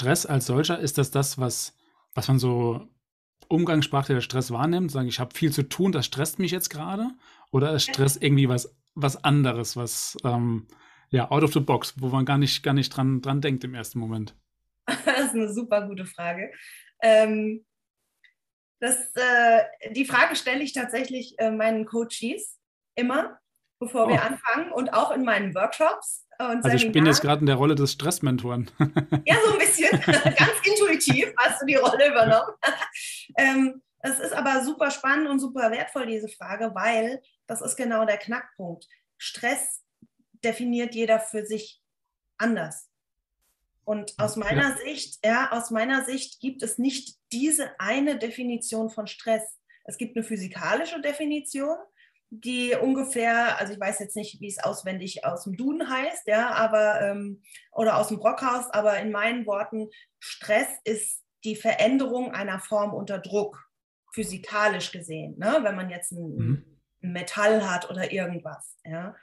Stress als solcher, ist das das, was, was man so umgangssprachlich als Stress wahrnimmt? Sagen, ich habe viel zu tun, das stresst mich jetzt gerade? Oder ist Stress irgendwie was, was anderes, was ähm, ja, out of the box, wo man gar nicht, gar nicht dran, dran denkt im ersten Moment? Das ist eine super gute Frage. Ähm, das, äh, die Frage stelle ich tatsächlich äh, meinen Coaches immer, bevor oh. wir anfangen und auch in meinen Workshops. Und also ich bin jetzt gerade in der Rolle des Stressmentoren. ja, so ein bisschen. Ganz intuitiv hast du die Rolle übernommen. ähm, es ist aber super spannend und super wertvoll, diese Frage, weil das ist genau der Knackpunkt. Stress definiert jeder für sich anders. Und aus meiner ja. Sicht, ja, aus meiner Sicht gibt es nicht diese eine Definition von Stress. Es gibt eine physikalische Definition, die ungefähr, also ich weiß jetzt nicht, wie es auswendig aus dem Duden heißt, ja, aber ähm, oder aus dem Brockhaus, aber in meinen Worten, Stress ist die Veränderung einer Form unter Druck, physikalisch gesehen. Ne? Wenn man jetzt ein, mhm. ein Metall hat oder irgendwas, ja,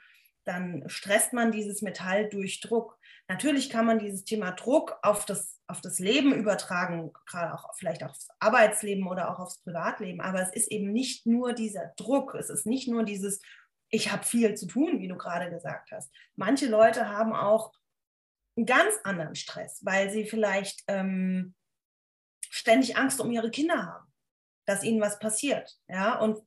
dann stresst man dieses Metall durch Druck. Natürlich kann man dieses Thema Druck auf das, auf das Leben übertragen, gerade auch vielleicht aufs Arbeitsleben oder auch aufs Privatleben. Aber es ist eben nicht nur dieser Druck, es ist nicht nur dieses, ich habe viel zu tun, wie du gerade gesagt hast. Manche Leute haben auch einen ganz anderen Stress, weil sie vielleicht ähm, ständig Angst um ihre Kinder haben, dass ihnen was passiert. Ja, und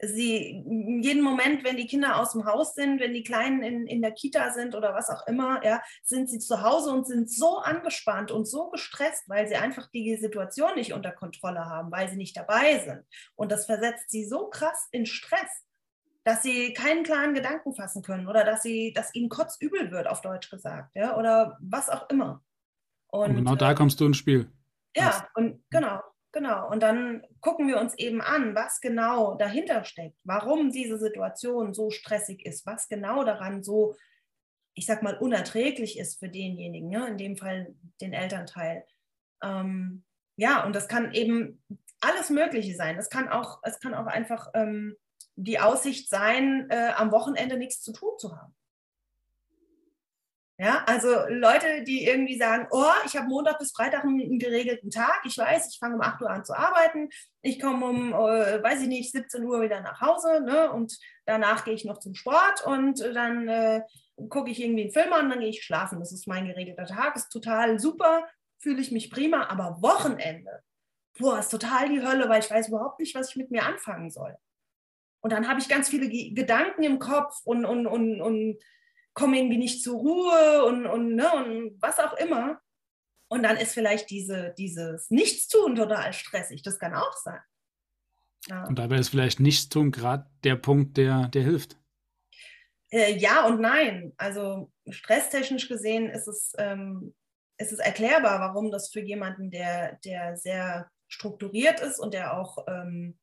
sie jeden Moment, wenn die Kinder aus dem Haus sind, wenn die Kleinen in, in der Kita sind oder was auch immer, ja, sind sie zu Hause und sind so angespannt und so gestresst, weil sie einfach die Situation nicht unter Kontrolle haben, weil sie nicht dabei sind. Und das versetzt sie so krass in Stress, dass sie keinen klaren Gedanken fassen können oder dass sie, dass ihnen kotzübel wird, auf Deutsch gesagt, ja, oder was auch immer. Und, und genau da kommst du ins Spiel. Ja, und genau. Genau, und dann gucken wir uns eben an, was genau dahinter steckt, warum diese Situation so stressig ist, was genau daran so, ich sag mal, unerträglich ist für denjenigen, ne? in dem Fall den Elternteil. Ähm, ja, und das kann eben alles Mögliche sein. Das kann auch, es kann auch einfach ähm, die Aussicht sein, äh, am Wochenende nichts zu tun zu haben. Ja, also Leute, die irgendwie sagen, oh, ich habe Montag bis Freitag einen, einen, geregelten Tag. Ich weiß, ich fange um 8 Uhr an zu arbeiten. Ich komme um, äh, weiß ich nicht, 17 Uhr wieder nach Hause ne? und danach gehe ich noch zum Sport und dann äh, gucke ich irgendwie einen Film an, dann gehe ich schlafen. Das ist mein geregelter Tag, ist total super, fühle ich mich prima, aber Wochenende, boah, ist total die Hölle, weil ich weiß überhaupt nicht, was ich mit mir anfangen soll. Und dann habe ich ganz viele Gedanken im Kopf und, und, und, und komme irgendwie nicht zur Ruhe und, und, ne, und was auch immer. Und dann ist vielleicht diese, dieses Nichtstun total stressig. Das kann auch sein. Ja. Und dabei ist vielleicht Nichtstun gerade der Punkt, der, der hilft. Äh, ja und nein. Also stresstechnisch gesehen ist es, ähm, ist es erklärbar, warum das für jemanden, der, der sehr strukturiert ist und der auch ähm,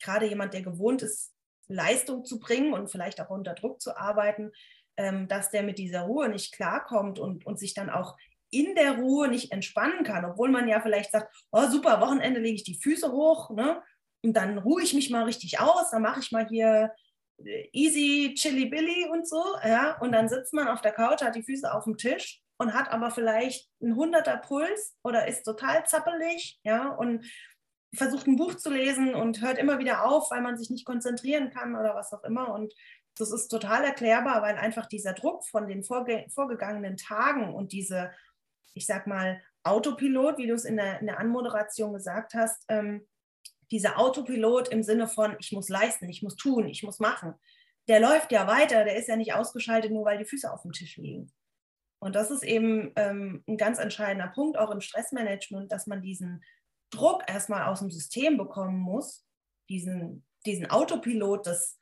gerade jemand, der gewohnt ist, Leistung zu bringen und vielleicht auch unter Druck zu arbeiten, ähm, dass der mit dieser Ruhe nicht klarkommt und, und sich dann auch in der Ruhe nicht entspannen kann, obwohl man ja vielleicht sagt, oh super, Wochenende lege ich die Füße hoch ne? und dann ruhe ich mich mal richtig aus, dann mache ich mal hier äh, easy, chilly billy und so, ja, und dann sitzt man auf der Couch, hat die Füße auf dem Tisch und hat aber vielleicht einen hunderter Puls oder ist total zappelig, ja, und versucht ein Buch zu lesen und hört immer wieder auf, weil man sich nicht konzentrieren kann oder was auch immer. Und das ist total erklärbar, weil einfach dieser Druck von den vorge vorgegangenen Tagen und diese, ich sag mal, Autopilot, wie du es in der, in der Anmoderation gesagt hast, ähm, dieser Autopilot im Sinne von, ich muss leisten, ich muss tun, ich muss machen, der läuft ja weiter, der ist ja nicht ausgeschaltet, nur weil die Füße auf dem Tisch liegen. Und das ist eben ähm, ein ganz entscheidender Punkt, auch im Stressmanagement, dass man diesen Druck erstmal aus dem System bekommen muss, diesen, diesen Autopilot des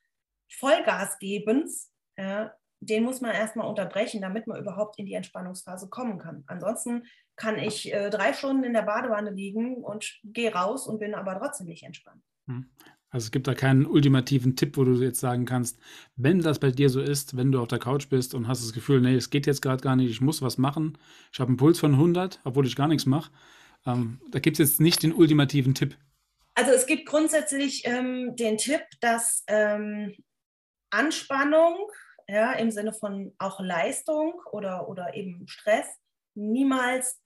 Vollgasgebens, ja, den muss man erstmal unterbrechen, damit man überhaupt in die Entspannungsphase kommen kann. Ansonsten kann ich äh, drei Stunden in der Badewanne liegen und gehe raus und bin aber trotzdem nicht entspannt. Hm. Also es gibt da keinen ultimativen Tipp, wo du jetzt sagen kannst, wenn das bei dir so ist, wenn du auf der Couch bist und hast das Gefühl, nee, es geht jetzt gerade gar nicht, ich muss was machen, ich habe einen Puls von 100, obwohl ich gar nichts mache. Ähm, da gibt es jetzt nicht den ultimativen Tipp. Also es gibt grundsätzlich ähm, den Tipp, dass ähm, Anspannung, ja, im Sinne von auch Leistung oder, oder eben Stress, niemals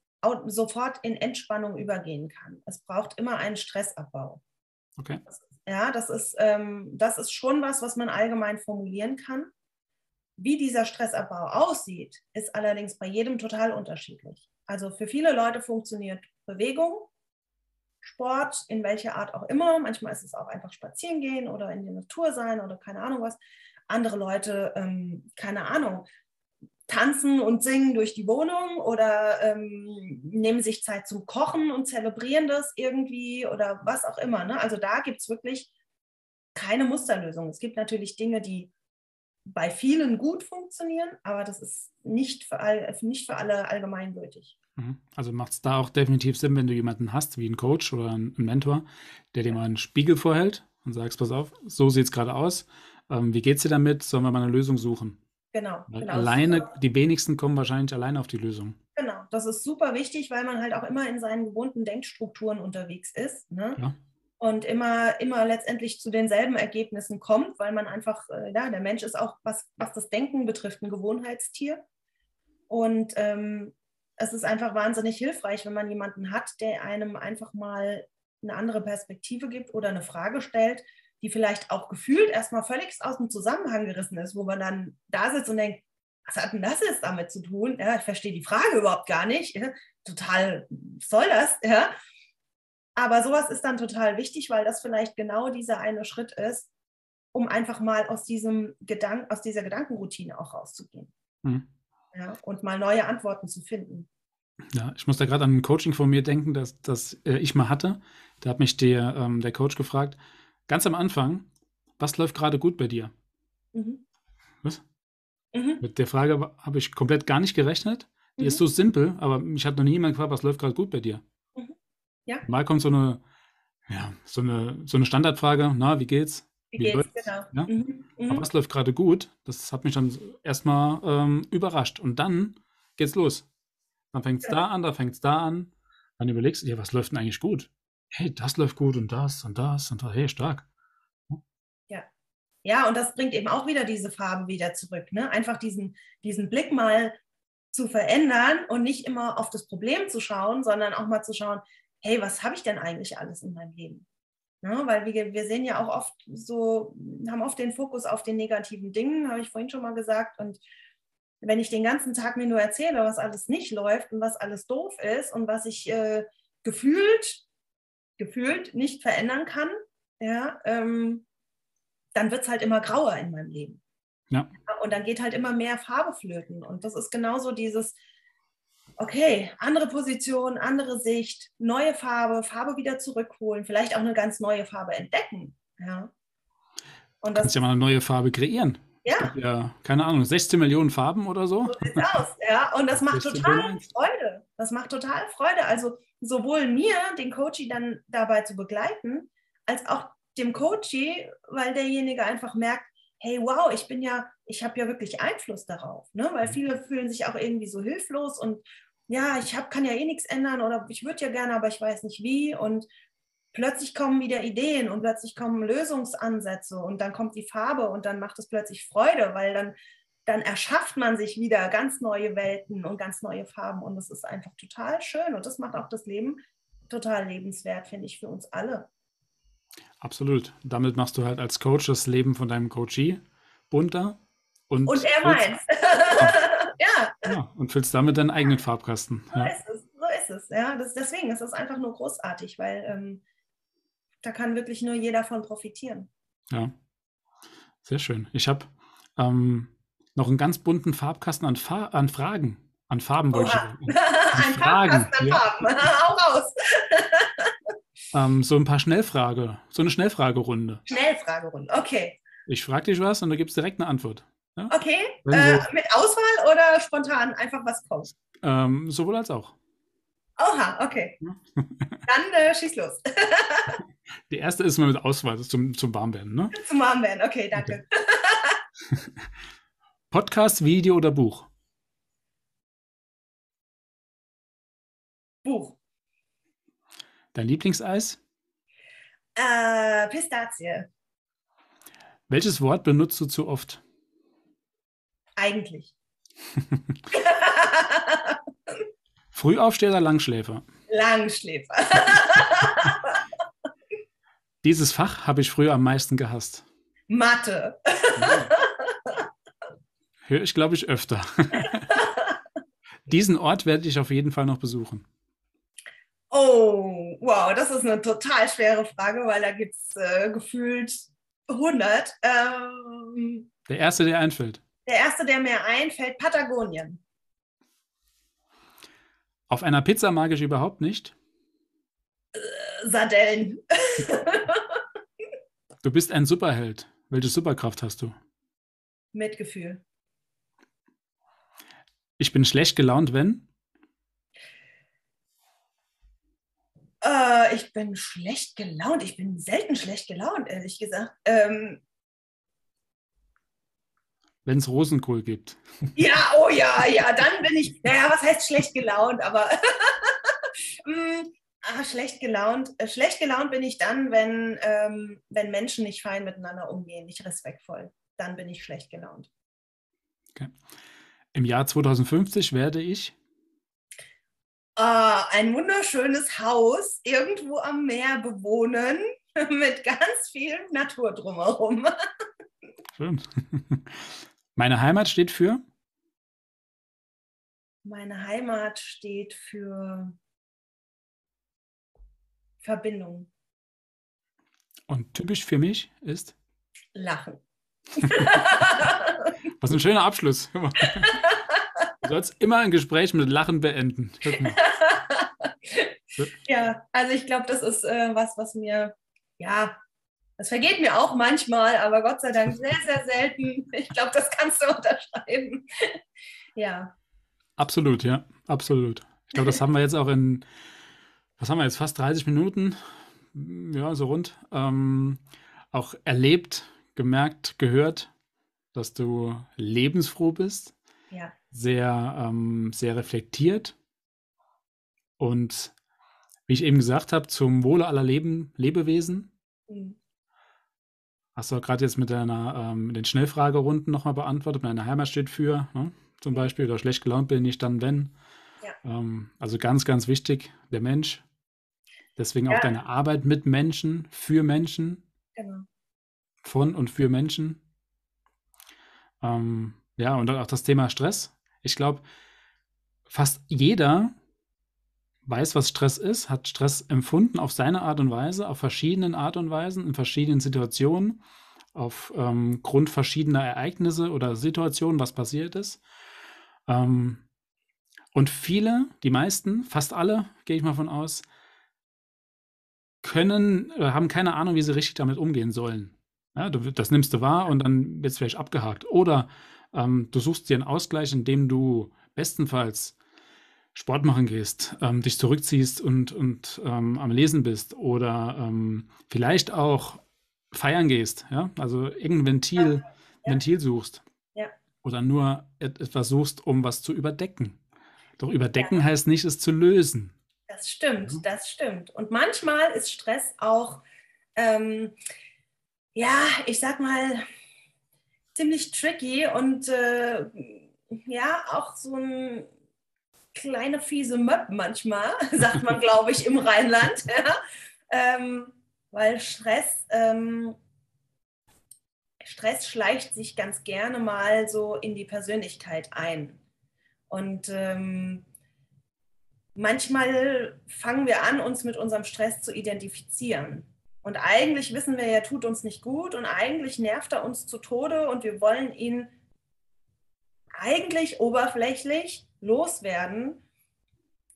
sofort in Entspannung übergehen kann. Es braucht immer einen Stressabbau. Okay. Ja, das ist, ähm, das ist schon was, was man allgemein formulieren kann. Wie dieser Stressabbau aussieht, ist allerdings bei jedem total unterschiedlich. Also für viele Leute funktioniert Bewegung, Sport, in welcher Art auch immer. Manchmal ist es auch einfach spazieren gehen oder in die Natur sein oder keine Ahnung was. Andere Leute, ähm, keine Ahnung, tanzen und singen durch die Wohnung oder ähm, nehmen sich Zeit zum Kochen und zelebrieren das irgendwie oder was auch immer. Ne? Also da gibt es wirklich keine Musterlösung. Es gibt natürlich Dinge, die bei vielen gut funktionieren, aber das ist nicht für, all, nicht für alle allgemeingültig. Mhm. Also macht es da auch definitiv Sinn, wenn du jemanden hast, wie einen Coach oder einen Mentor, der dir mal einen Spiegel vorhält und sagst, pass auf, so sieht es gerade aus. Ähm, wie es dir damit? Sollen wir mal eine Lösung suchen? Genau. genau. Alleine, die wenigsten kommen wahrscheinlich alleine auf die Lösung. Genau, das ist super wichtig, weil man halt auch immer in seinen gewohnten Denkstrukturen unterwegs ist. Ne? Ja. Und immer, immer letztendlich zu denselben Ergebnissen kommt, weil man einfach, äh, ja, der Mensch ist auch, was, was das Denken betrifft, ein Gewohnheitstier. Und ähm, es ist einfach wahnsinnig hilfreich, wenn man jemanden hat, der einem einfach mal eine andere Perspektive gibt oder eine Frage stellt, die vielleicht auch gefühlt erstmal völlig aus dem Zusammenhang gerissen ist, wo man dann da sitzt und denkt, was hat denn das jetzt damit zu tun? Ja, ich verstehe die Frage überhaupt gar nicht. Ja, total, was soll das? Ja. Aber sowas ist dann total wichtig, weil das vielleicht genau dieser eine Schritt ist, um einfach mal aus, diesem Gedank aus dieser Gedankenroutine auch rauszugehen. Mhm. Ja, und mal neue Antworten zu finden. Ja, ich muss da gerade an ein Coaching von mir denken, das, das äh, ich mal hatte. Da hat mich der, ähm, der Coach gefragt, ganz am Anfang, was läuft gerade gut bei dir? Mhm. Was? Mhm. Mit der Frage habe ich komplett gar nicht gerechnet. Die mhm. ist so simpel, aber mich hat noch nie jemand gefragt, was läuft gerade gut bei dir? Mhm. Ja. Mal kommt so eine, ja, so eine, so eine Standardfrage, na, wie geht's? Wie, geht's, genau. Ja? Mhm. Mhm. Aber was läuft gerade gut? Das hat mich dann erstmal ähm, überrascht. Und dann geht's los. Dann fängt es ja. da an, da fängt es da an. Dann überlegst du dir, was läuft denn eigentlich gut? hey, das läuft gut und das und das und das, hey, stark. Ja. Ja, und das bringt eben auch wieder diese Farben wieder zurück. Ne? Einfach diesen, diesen Blick mal zu verändern und nicht immer auf das Problem zu schauen, sondern auch mal zu schauen, hey, was habe ich denn eigentlich alles in meinem Leben? Ne? Weil wir, wir sehen ja auch oft so, haben oft den Fokus auf den negativen Dingen, habe ich vorhin schon mal gesagt. Und wenn ich den ganzen Tag mir nur erzähle, was alles nicht läuft und was alles doof ist und was ich äh, gefühlt gefühlt nicht verändern kann, ja, ähm, dann wird es halt immer grauer in meinem Leben. Ja. Und dann geht halt immer mehr Farbe flöten. Und das ist genauso dieses, okay, andere Position, andere Sicht, neue Farbe, Farbe wieder zurückholen, vielleicht auch eine ganz neue Farbe entdecken. Ja. Und das, du kannst ja mal eine neue Farbe kreieren. Ja. ja. Keine Ahnung, 16 Millionen Farben oder so. So sieht's aus, ja. Und das macht total Freude. Das macht total Freude. Also sowohl mir, den Coachie dann dabei zu begleiten, als auch dem Coachie, weil derjenige einfach merkt, hey, wow, ich bin ja, ich habe ja wirklich Einfluss darauf, ne? Weil mhm. viele fühlen sich auch irgendwie so hilflos und ja, ich hab, kann ja eh nichts ändern oder ich würde ja gerne, aber ich weiß nicht wie. Und plötzlich kommen wieder Ideen und plötzlich kommen Lösungsansätze und dann kommt die Farbe und dann macht es plötzlich Freude, weil dann, dann erschafft man sich wieder ganz neue Welten und ganz neue Farben und das ist einfach total schön und das macht auch das Leben total lebenswert, finde ich, für uns alle. Absolut. Damit machst du halt als Coach das Leben von deinem Coachee bunter. Und, und er meint. ja. ja. Und füllst damit deinen eigenen Farbkasten. So ja. ist es. So ist es. Ja, das, deswegen ist es einfach nur großartig, weil ähm, da kann wirklich nur jeder von profitieren. Ja, sehr schön. Ich habe ähm, noch einen ganz bunten Farbkasten an, Fa an Fragen, an Farben wollte ich. Ein Fragen. Farbkasten an ja. Farben, auch raus. ähm, so ein paar Schnellfrage, so eine Schnellfragerunde. Schnellfragerunde, okay. Ich frage dich was und du gibst direkt eine Antwort. Ja? Okay, äh, mit Auswahl oder spontan einfach was kommt? Ähm, sowohl als auch. Oha, okay. Dann äh, schieß los. Die erste ist mal mit Auswahl zum, zum Warmwerden, ne? Zum Warmwerden, okay, danke. Okay. Podcast, Video oder Buch? Buch. Dein Lieblingseis? Äh, Pistazie. Welches Wort benutzt du zu oft? Eigentlich. Frühaufsteher oder Langschläfer? Langschläfer. Dieses Fach habe ich früher am meisten gehasst. Mathe. Höre ich, glaube ich, öfter. Diesen Ort werde ich auf jeden Fall noch besuchen. Oh, wow, das ist eine total schwere Frage, weil da gibt es äh, gefühlt 100. Ähm, der erste, der einfällt. Der erste, der mir einfällt, Patagonien. Auf einer Pizza mag ich überhaupt nicht. Äh, Sardellen. du bist ein Superheld. Welche Superkraft hast du? Mitgefühl. Ich bin schlecht gelaunt, wenn? Äh, ich bin schlecht gelaunt. Ich bin selten schlecht gelaunt, ehrlich gesagt. Ähm, wenn es Rosenkohl gibt. Ja, oh ja, ja, dann bin ich, naja, was heißt schlecht gelaunt, aber mm, ah, schlecht gelaunt. Äh, schlecht gelaunt bin ich dann, wenn, ähm, wenn Menschen nicht fein miteinander umgehen, nicht respektvoll. Dann bin ich schlecht gelaunt. Okay. Im Jahr 2050 werde ich äh, ein wunderschönes Haus irgendwo am Meer bewohnen mit ganz viel Natur drumherum. Schön. Meine Heimat steht für? Meine Heimat steht für Verbindung. Und typisch für mich ist? Lachen. Was ein schöner Abschluss. Du sollst immer ein Gespräch mit Lachen beenden. Ja, also ich glaube, das ist äh, was, was mir ja das vergeht mir auch manchmal, aber Gott sei Dank sehr, sehr selten. Ich glaube, das kannst du unterschreiben. ja. Absolut, ja, absolut. Ich glaube, das haben wir jetzt auch in, was haben wir jetzt, fast 30 Minuten, ja, so rund, ähm, auch erlebt, gemerkt, gehört, dass du lebensfroh bist. Ja. Sehr, ähm, sehr reflektiert und wie ich eben gesagt habe, zum Wohle aller Leben, Lebewesen. Mhm. Hast du gerade jetzt mit deiner, ähm, den Schnellfragerunden nochmal beantwortet. Meine Heimat steht für, ne? zum Beispiel, oder schlecht gelaunt bin ich dann, wenn. Ja. Ähm, also ganz, ganz wichtig, der Mensch. Deswegen ja. auch deine Arbeit mit Menschen, für Menschen. Genau. Von und für Menschen. Ähm, ja, und auch das Thema Stress. Ich glaube, fast jeder weiß, was Stress ist, hat Stress empfunden auf seine Art und Weise, auf verschiedenen Art und Weisen, in verschiedenen Situationen, aufgrund ähm, verschiedener Ereignisse oder Situationen, was passiert ist. Ähm, und viele, die meisten, fast alle, gehe ich mal von aus, können, äh, haben keine Ahnung, wie sie richtig damit umgehen sollen. Ja, du, das nimmst du wahr und dann wird es vielleicht abgehakt. Oder ähm, du suchst dir einen Ausgleich, indem du bestenfalls Sport machen gehst, ähm, dich zurückziehst und, und ähm, am Lesen bist oder ähm, vielleicht auch feiern gehst, ja, also irgendein Ventil, ja. Ventil suchst. Ja. Oder nur etwas suchst, um was zu überdecken. Doch überdecken ja. heißt nicht, es zu lösen. Das stimmt, das stimmt. Und manchmal ist Stress auch, ähm, ja, ich sag mal, ziemlich tricky und äh, ja, auch so ein kleine fiese Möb manchmal, sagt man, glaube ich, im Rheinland. Ja? Ähm, weil Stress, ähm, Stress schleicht sich ganz gerne mal so in die Persönlichkeit ein. Und ähm, manchmal fangen wir an, uns mit unserem Stress zu identifizieren. Und eigentlich wissen wir, er tut uns nicht gut und eigentlich nervt er uns zu Tode und wir wollen ihn eigentlich oberflächlich loswerden.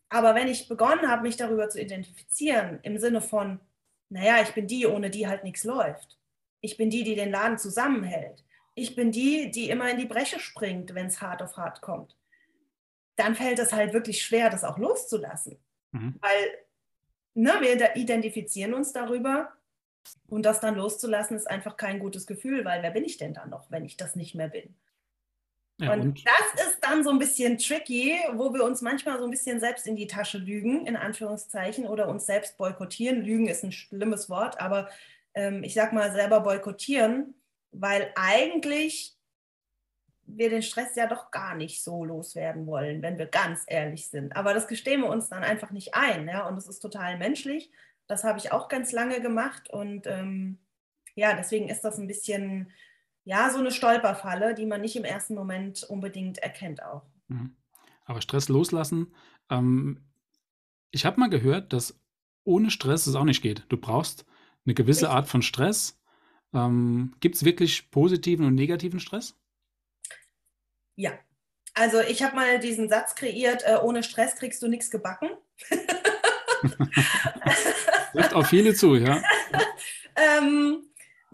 Aber wenn ich begonnen habe, mich darüber zu identifizieren, im Sinne von, naja, ich bin die, ohne die halt nichts läuft. Ich bin die, die den Laden zusammenhält. Ich bin die, die immer in die Breche springt, wenn es hart auf hart kommt. Dann fällt es halt wirklich schwer, das auch loszulassen. Mhm. Weil ne, wir identifizieren uns darüber und das dann loszulassen ist einfach kein gutes Gefühl, weil wer bin ich denn dann noch, wenn ich das nicht mehr bin? Ja, und, und, das ist dann so ein bisschen tricky, wo wir uns manchmal so ein bisschen selbst in die Tasche lügen, in Anführungszeichen, oder uns selbst boykottieren. Lügen ist ein schlimmes Wort, aber ähm, ich sag mal selber boykottieren, weil eigentlich wir den Stress ja doch gar nicht so loswerden wollen, wenn wir ganz ehrlich sind. Aber das gestehen wir uns dann einfach nicht ein. Ja? Und das ist total menschlich. Das habe ich auch ganz lange gemacht. Und ähm, ja, deswegen ist das ein bisschen, ja, so eine Stolperfalle, die man nicht im ersten Moment unbedingt erkennt auch. Mhm. Aber Stress loslassen. Ähm, ich habe mal gehört, dass ohne Stress es auch nicht geht. Du brauchst eine gewisse Art von Stress. Ähm, Gibt es wirklich positiven und negativen Stress? Ja. Also ich habe mal diesen Satz kreiert, äh, ohne Stress kriegst du nichts gebacken. Trifft auf viele zu, ja. ähm,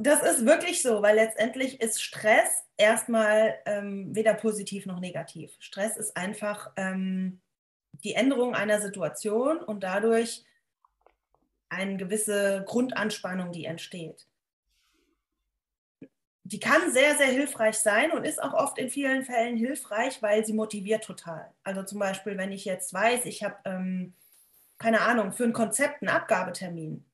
das ist wirklich so, weil letztendlich ist Stress erstmal ähm, weder positiv noch negativ. Stress ist einfach ähm, die Änderung einer Situation und dadurch eine gewisse Grundanspannung, die entsteht. Die kann sehr, sehr hilfreich sein und ist auch oft in vielen Fällen hilfreich, weil sie motiviert total. Also zum Beispiel, wenn ich jetzt weiß, ich habe, ähm, keine Ahnung, für ein Konzept einen Abgabetermin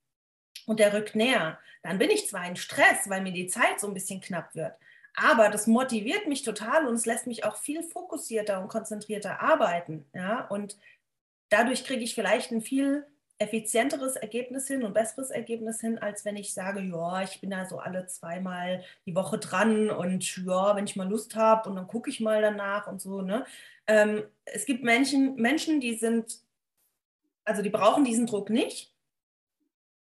und der rückt näher, dann bin ich zwar in Stress, weil mir die Zeit so ein bisschen knapp wird, aber das motiviert mich total und es lässt mich auch viel fokussierter und konzentrierter arbeiten. Ja? Und dadurch kriege ich vielleicht ein viel effizienteres Ergebnis hin und besseres Ergebnis hin, als wenn ich sage, ja, ich bin da so alle zweimal die Woche dran und ja, wenn ich mal Lust habe und dann gucke ich mal danach und so. Ne? Ähm, es gibt Menschen, Menschen, die sind, also die brauchen diesen Druck nicht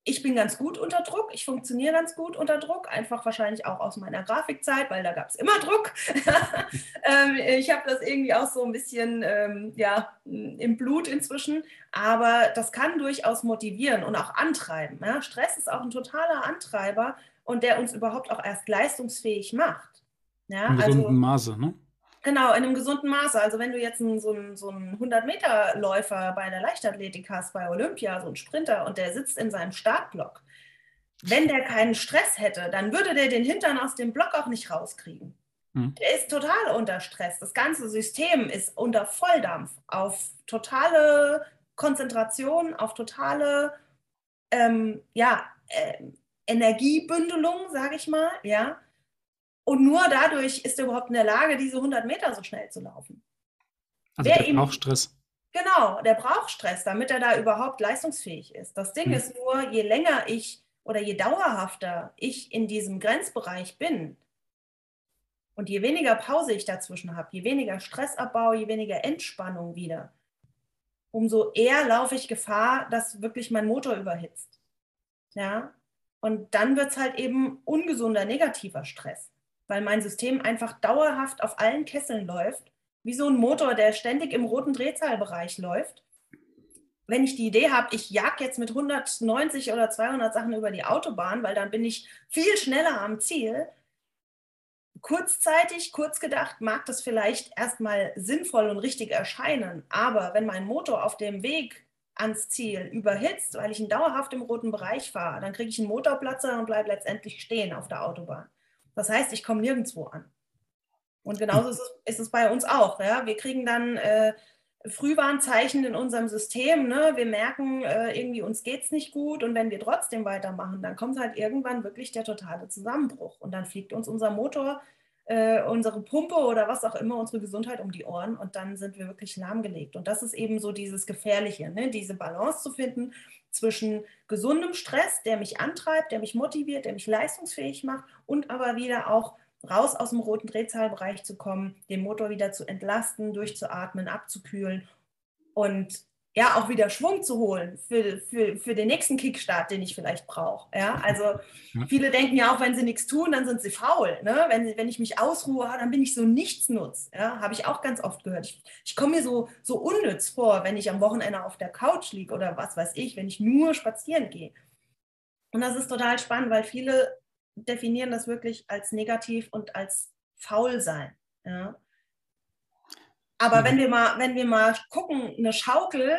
ich bin ganz gut unter Druck, ich funktioniere ganz gut unter Druck, einfach wahrscheinlich auch aus meiner Grafikzeit, weil da gab es immer Druck. ähm, ich habe das irgendwie auch so ein bisschen ähm, ja, im Blut inzwischen, aber das kann durchaus motivieren und auch antreiben. Ja? Stress ist auch ein totaler Antreiber und der uns überhaupt auch erst leistungsfähig macht. Ja? Im gesunden also, Maße, ne? Genau, in einem gesunden Maße. Also wenn du jetzt einen, so einen, so einen 100-Meter-Läufer bei der Leichtathletik hast, bei Olympia, so einen Sprinter, und der sitzt in seinem Startblock, wenn der keinen Stress hätte, dann würde der den Hintern aus dem Block auch nicht rauskriegen. Hm. Der ist total unter Stress. Das ganze System ist unter Volldampf auf totale Konzentration, auf totale ähm, ja, äh, Energiebündelung, sage ich mal, ja. Und nur dadurch ist er überhaupt in der Lage, diese 100 Meter so schnell zu laufen. Also Wer der braucht Stress. Genau, der braucht Stress, damit er da überhaupt leistungsfähig ist. Das Ding hm. ist nur, je länger ich oder je dauerhafter ich in diesem Grenzbereich bin und je weniger Pause ich dazwischen habe, je weniger Stressabbau, je weniger Entspannung wieder, umso eher laufe ich Gefahr, dass wirklich mein Motor überhitzt. Ja, und dann wird es halt eben ungesunder, negativer Stress weil mein System einfach dauerhaft auf allen Kesseln läuft, wie so ein Motor, der ständig im roten Drehzahlbereich läuft. Wenn ich die Idee habe, ich jag jetzt mit 190 oder 200 Sachen über die Autobahn, weil dann bin ich viel schneller am Ziel. Kurzzeitig, kurz gedacht, mag das vielleicht erstmal sinnvoll und richtig erscheinen, aber wenn mein Motor auf dem Weg ans Ziel überhitzt, weil ich ihn dauerhaft im roten Bereich fahre, dann kriege ich einen Motorplatzer und bleibe letztendlich stehen auf der Autobahn. Das heißt, ich komme nirgendwo an. Und genauso ist es, ist es bei uns auch. Ja? Wir kriegen dann äh, Frühwarnzeichen in unserem System. Ne? Wir merken, äh, irgendwie uns geht es nicht gut. Und wenn wir trotzdem weitermachen, dann kommt halt irgendwann wirklich der totale Zusammenbruch. Und dann fliegt uns unser Motor, äh, unsere Pumpe oder was auch immer, unsere Gesundheit um die Ohren. Und dann sind wir wirklich lahmgelegt. Und das ist eben so dieses Gefährliche, ne? diese Balance zu finden zwischen gesundem Stress, der mich antreibt, der mich motiviert, der mich leistungsfähig macht und aber wieder auch raus aus dem roten Drehzahlbereich zu kommen, den Motor wieder zu entlasten, durchzuatmen, abzukühlen und ja auch wieder Schwung zu holen für, für, für den nächsten Kickstart, den ich vielleicht brauche. Ja, also viele denken ja auch, wenn sie nichts tun, dann sind sie faul. Ne? Wenn, wenn ich mich ausruhe, ah, dann bin ich so nichtsnutz. Ja, habe ich auch ganz oft gehört. Ich, ich komme mir so, so unnütz vor, wenn ich am Wochenende auf der Couch liege oder was weiß ich, wenn ich nur spazieren gehe. Und das ist total spannend, weil viele definieren das wirklich als negativ und als faul sein. Ja? Aber mhm. wenn wir mal, wenn wir mal gucken, eine Schaukel,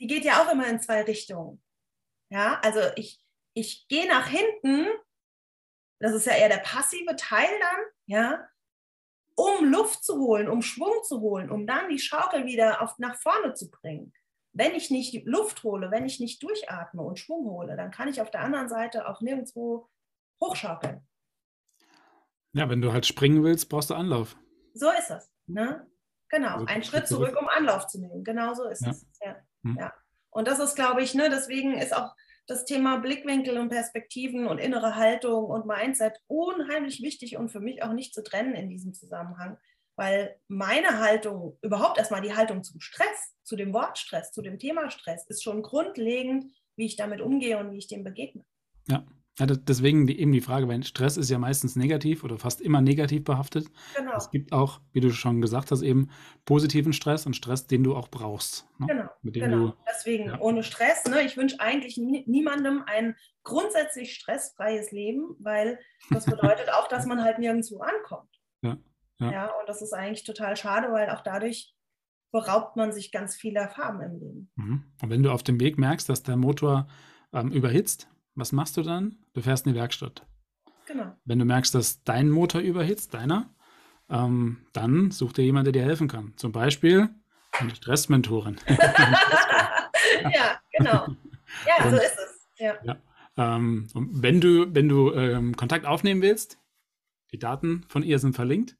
die geht ja auch immer in zwei Richtungen. Ja, also ich, ich gehe nach hinten, das ist ja eher der passive Teil dann, ja, um Luft zu holen, um Schwung zu holen, um dann die Schaukel wieder auf, nach vorne zu bringen. Wenn ich nicht Luft hole, wenn ich nicht durchatme und Schwung hole, dann kann ich auf der anderen Seite auch nirgendwo hochschaukeln. Ja, wenn du halt springen willst, brauchst du Anlauf. So ist das. Ne? Genau, also, einen Schritt zurück, zurück, um Anlauf zu nehmen. Genau so ist ja. es. Ja. Hm. ja. Und das ist, glaube ich, ne, deswegen ist auch das Thema Blickwinkel und Perspektiven und innere Haltung und Mindset unheimlich wichtig und für mich auch nicht zu trennen in diesem Zusammenhang, weil meine Haltung, überhaupt erstmal die Haltung zum Stress, zu dem Wort Stress, zu dem Thema Stress, ist schon grundlegend, wie ich damit umgehe und wie ich dem begegne. Ja, ja, deswegen die, eben die Frage, weil Stress ist ja meistens negativ oder fast immer negativ behaftet. Genau. Es gibt auch, wie du schon gesagt hast, eben positiven Stress und Stress, den du auch brauchst. Ne? Genau. Mit dem genau. Du, Deswegen ja. ohne Stress. Ne? Ich wünsche eigentlich nie, niemandem ein grundsätzlich stressfreies Leben, weil das bedeutet auch, dass man halt nirgendwo ankommt. Ja. Ja. ja. Und das ist eigentlich total schade, weil auch dadurch beraubt man sich ganz vieler Farben im Leben. Mhm. Und wenn du auf dem Weg merkst, dass der Motor ähm, überhitzt, was machst du dann? Du fährst in die Werkstatt. Genau. Wenn du merkst, dass dein Motor überhitzt, deiner, ähm, dann such dir jemanden, der dir helfen kann. Zum Beispiel eine Stressmentorin. ja, genau. Ja, und, so ist es. Ja. ja ähm, wenn du, wenn du ähm, Kontakt aufnehmen willst, die Daten von ihr sind verlinkt.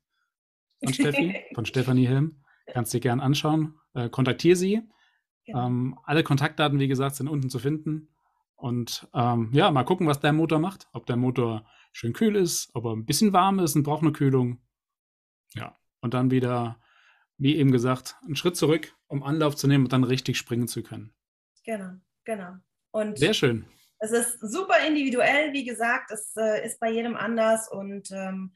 Von Steffi, von Stefanie Helm. Kannst dir gern anschauen. Äh, kontaktiere sie. Genau. Ähm, alle Kontaktdaten, wie gesagt, sind unten zu finden. Und ähm, ja, mal gucken, was der Motor macht. Ob der Motor schön kühl ist, ob er ein bisschen warm ist und braucht eine Kühlung. Ja, und dann wieder, wie eben gesagt, einen Schritt zurück, um Anlauf zu nehmen und dann richtig springen zu können. Genau, genau. Und Sehr schön. Es ist super individuell, wie gesagt, es äh, ist bei jedem anders und ähm,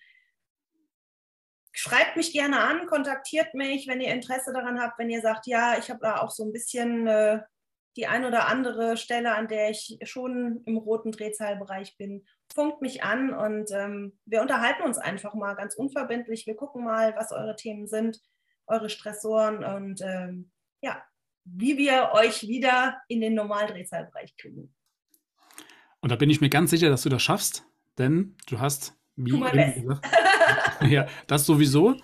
schreibt mich gerne an, kontaktiert mich, wenn ihr Interesse daran habt, wenn ihr sagt, ja, ich habe da auch so ein bisschen äh, die ein oder andere Stelle, an der ich schon im roten Drehzahlbereich bin, funkt mich an und ähm, wir unterhalten uns einfach mal ganz unverbindlich. Wir gucken mal, was eure Themen sind, eure Stressoren und ähm, ja, wie wir euch wieder in den Normaldrehzahlbereich kriegen. Und da bin ich mir ganz sicher, dass du das schaffst, denn du hast, wie gesagt, ja, das sowieso.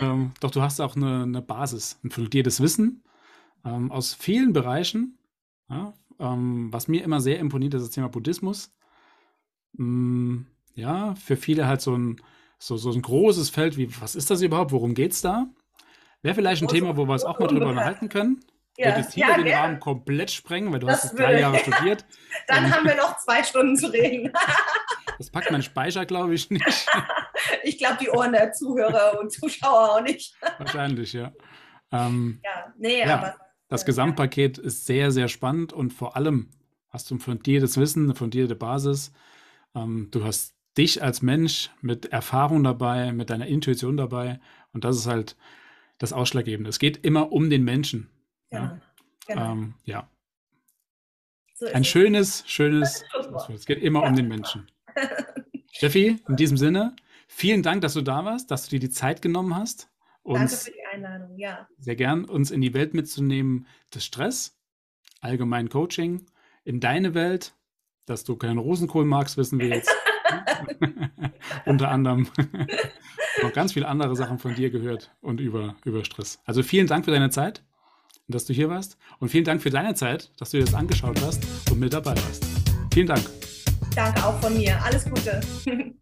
ähm, doch du hast auch eine, eine Basis, ein fundiertes Wissen ähm, aus vielen Bereichen, ja, ähm, was mir immer sehr imponiert, ist das Thema Buddhismus. Mm, ja, für viele halt so ein, so, so ein großes Feld wie, was ist das überhaupt, worum geht es da? Wäre vielleicht ein Thema, wo wir uns auch mal drüber unterhalten können. Ja, Wird jetzt hier ja, den gerne. Rahmen komplett sprengen, weil du das hast es drei Jahre studiert. Dann ähm, haben wir noch zwei Stunden zu reden. das packt mein Speicher, glaube ich, nicht. ich glaube, die Ohren der Zuhörer und Zuschauer auch nicht. Wahrscheinlich, ja. Ähm, ja, nee, ja. aber das Gesamtpaket ist sehr, sehr spannend und vor allem hast du ein fundiertes Wissen, eine fundierte Basis. Ähm, du hast dich als Mensch mit Erfahrung dabei, mit deiner Intuition dabei und das ist halt das Ausschlaggebende. Es geht immer um den Menschen. Ja. Genau. Ähm, ja. So ein schönes, schönes, es geht immer um den Menschen. Steffi, in diesem Sinne, vielen Dank, dass du da warst, dass du dir die Zeit genommen hast. Uns Danke für die Einladung, ja. Sehr gern, uns in die Welt mitzunehmen des Stress, allgemein Coaching, in deine Welt, dass du keinen Rosenkohl magst, wissen wir jetzt. Unter anderem noch ganz viele andere Sachen von dir gehört und über, über Stress. Also vielen Dank für deine Zeit dass du hier warst. Und vielen Dank für deine Zeit, dass du dir das angeschaut hast und mit dabei warst. Vielen Dank. Danke auch von mir. Alles Gute.